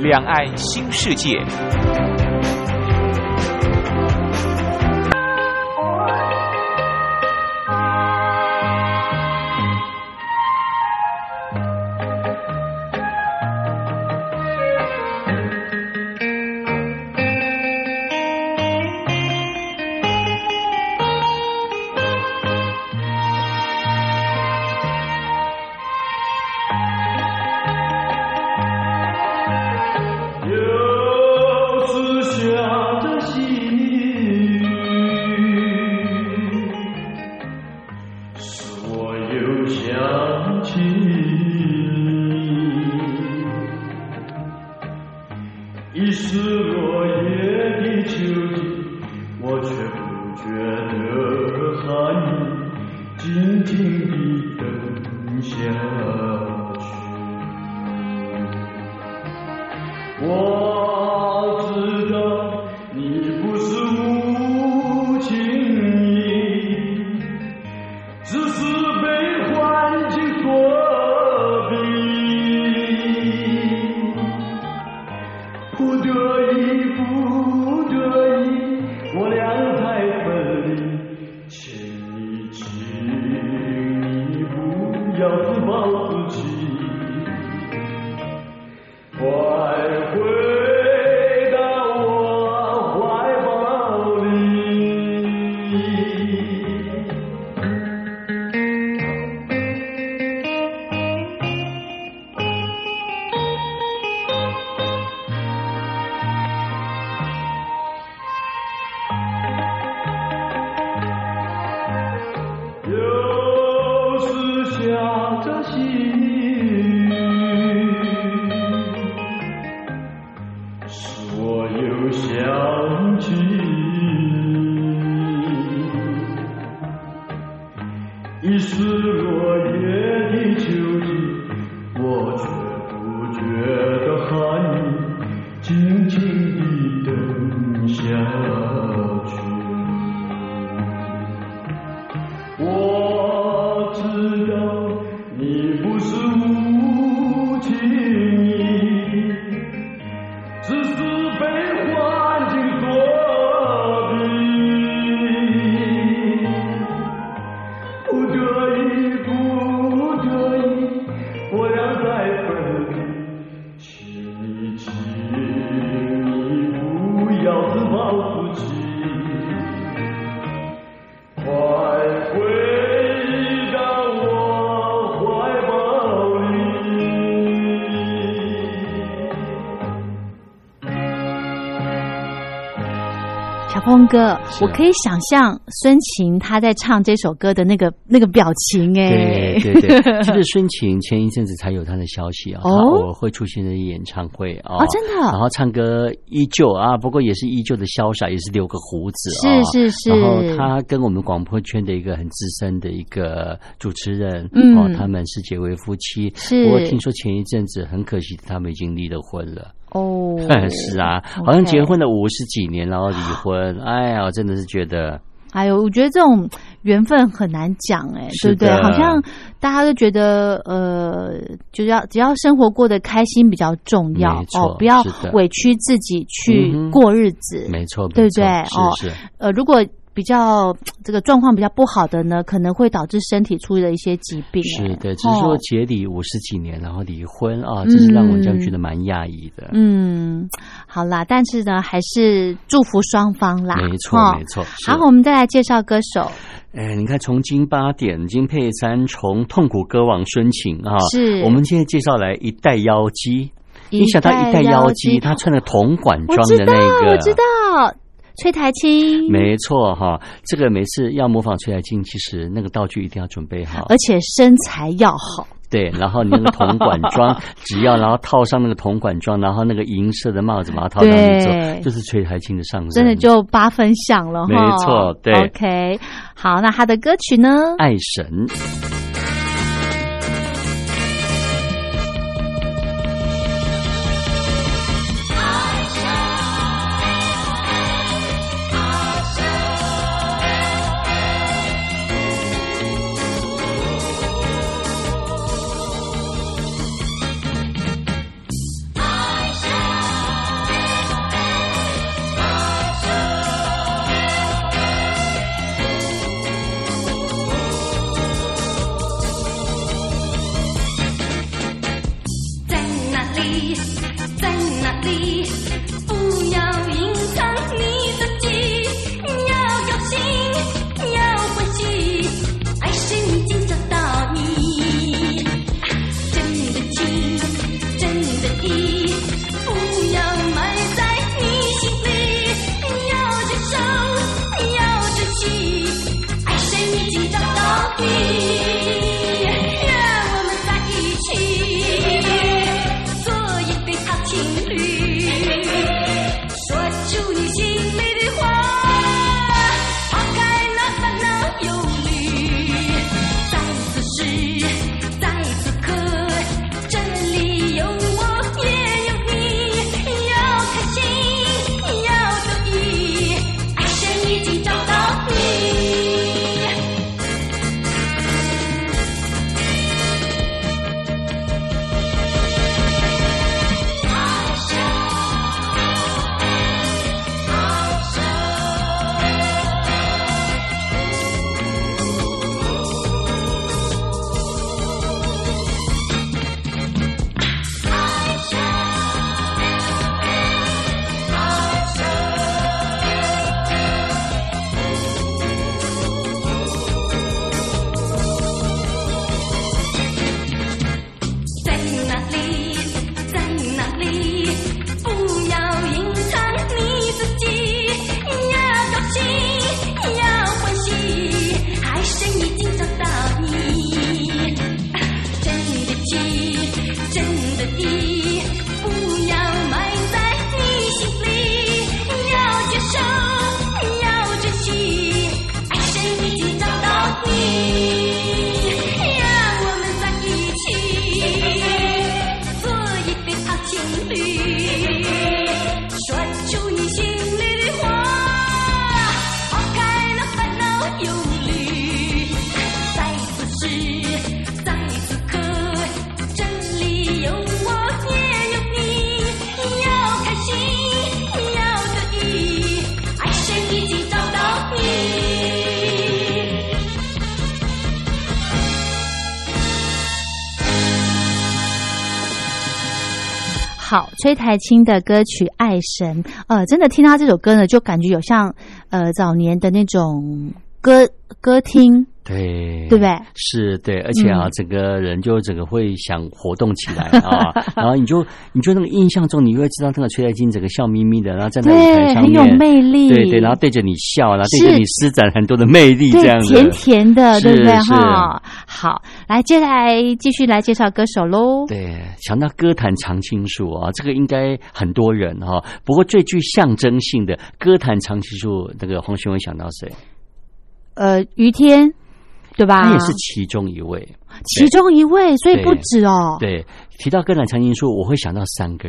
两岸新世界。已是落叶的秋季，我却不觉得寒意，静静地等下峰哥，我可以想象孙晴她在唱这首歌的那个那个表情，哎，对对对，其实孙晴前一阵子才有她的消息啊，哦？她偶尔会出现在演唱会啊，哦真的？然后唱歌依旧啊，不过也是依旧的潇洒，也是留个胡子啊，是是是。然后他跟我们广播圈的一个很资深的一个主持人，嗯。哦，他们是结为夫妻，是。不过听说前一阵子很可惜，他们已经离了婚了。哦，是啊，好像结婚了五十几年，然后离婚，哎呀，我真的是觉得。哎呦，我觉得这种缘分很难讲，哎，对不对？好像大家都觉得，呃，就是要只要生活过得开心比较重要哦，不要委屈自己去过日子，没错，对不对？哦，是是，呃，如果比较这个状况比较不好的呢，可能会导致身体出了一些疾病。哎是的，只是说哦结离五十几年，然后离婚啊，这是让我这样觉得蛮讶异的。嗯，好啦，但是呢，还是祝福双方啦。没错哦没错好，我们再来介绍歌手，哎，你看，从金八点金佩珊，从痛苦歌王孙晴啊，是我们现在介绍来一代妖姬。一你想到一代妖妖姬，她穿的铜管装我知道，的那个，我知道，崔台青，没错哈，这个每次要模仿崔台青，其实那个道具一定要准备好。而且身材要好，对，然后你那个铜管装，只要然后套上那个铜管装，然后那个银色的帽子把它套上去之对后，就是崔台青的上身。真的就八分像了哈。没错对 OK，好，那他的歌曲呢？爱神。好，崔台青的歌曲《爱神》，呃，真的听他这首歌呢，就感觉有像呃早年的那种歌歌厅，对，对不对？是对，而且啊，嗯整个人就整个会想活动起来啊，然后你就你就那个印象中，你会知道那个崔台金整个笑眯眯的，然后站在舞台，上面，很有魅力，对对，然后对着你笑，然后对着你施展很多的魅力，这样，子，甜甜的，对不对？哈，好，来，接下来继续来介绍歌手喽。对，想到歌坛常青树啊，这个应该很多人哈、不过最具象征性的歌坛常青树，那个黄轩会想到谁？呃，于天，对吧？他也是其中一位。其中一位，所以不止哦。对，提到个人常青树，我会想到三个